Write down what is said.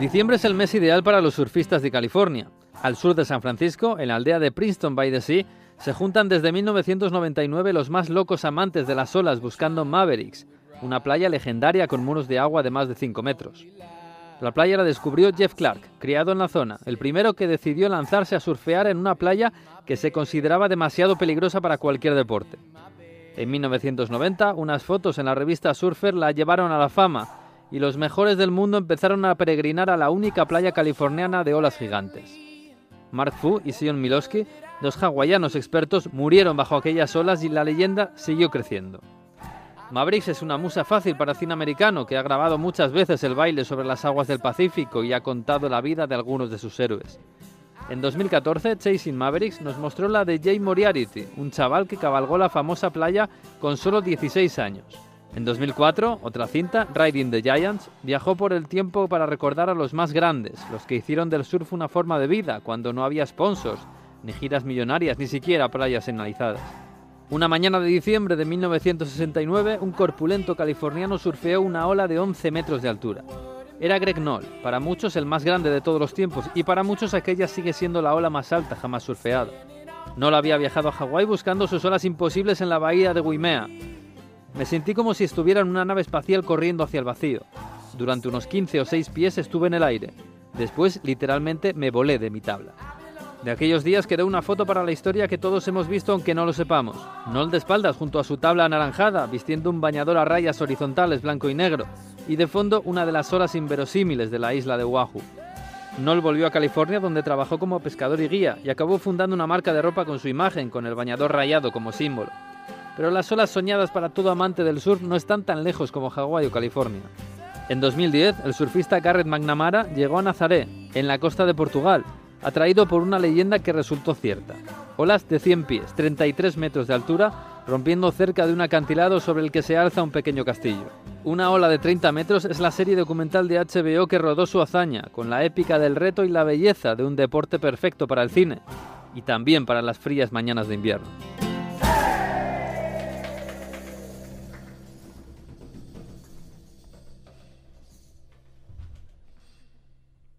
Diciembre es el mes ideal para los surfistas de California. Al sur de San Francisco, en la aldea de Princeton by the Sea, se juntan desde 1999 los más locos amantes de las olas buscando Mavericks, una playa legendaria con muros de agua de más de 5 metros. La playa la descubrió Jeff Clark, criado en la zona, el primero que decidió lanzarse a surfear en una playa que se consideraba demasiado peligrosa para cualquier deporte. En 1990, unas fotos en la revista Surfer la llevaron a la fama y los mejores del mundo empezaron a peregrinar a la única playa californiana de olas gigantes. Mark Fu y Sion Milowski, dos hawaianos expertos, murieron bajo aquellas olas y la leyenda siguió creciendo. Mavericks es una musa fácil para cine americano que ha grabado muchas veces el baile sobre las aguas del Pacífico y ha contado la vida de algunos de sus héroes. En 2014, Chasing Mavericks nos mostró la de Jay Moriarty, un chaval que cabalgó la famosa playa con solo 16 años. En 2004, otra cinta, Riding the Giants, viajó por el tiempo para recordar a los más grandes, los que hicieron del surf una forma de vida cuando no había sponsors, ni giras millonarias, ni siquiera playas señalizadas. Una mañana de diciembre de 1969, un corpulento californiano surfeó una ola de 11 metros de altura. Era Greg Knoll, para muchos el más grande de todos los tiempos, y para muchos aquella sigue siendo la ola más alta jamás surfeada. Knoll había viajado a Hawái buscando sus olas imposibles en la bahía de Waimea, me sentí como si estuviera en una nave espacial corriendo hacia el vacío. Durante unos 15 o 6 pies estuve en el aire. Después, literalmente, me volé de mi tabla. De aquellos días quedó una foto para la historia que todos hemos visto aunque no lo sepamos. Noel de espaldas junto a su tabla anaranjada, vistiendo un bañador a rayas horizontales blanco y negro, y de fondo una de las olas inverosímiles de la isla de Oahu. Noel volvió a California donde trabajó como pescador y guía y acabó fundando una marca de ropa con su imagen, con el bañador rayado como símbolo pero las olas soñadas para todo amante del surf no están tan lejos como Hawái o California. En 2010, el surfista Garrett McNamara llegó a Nazaré, en la costa de Portugal, atraído por una leyenda que resultó cierta. Olas de 100 pies, 33 metros de altura, rompiendo cerca de un acantilado sobre el que se alza un pequeño castillo. Una ola de 30 metros es la serie documental de HBO que rodó su hazaña, con la épica del reto y la belleza de un deporte perfecto para el cine, y también para las frías mañanas de invierno.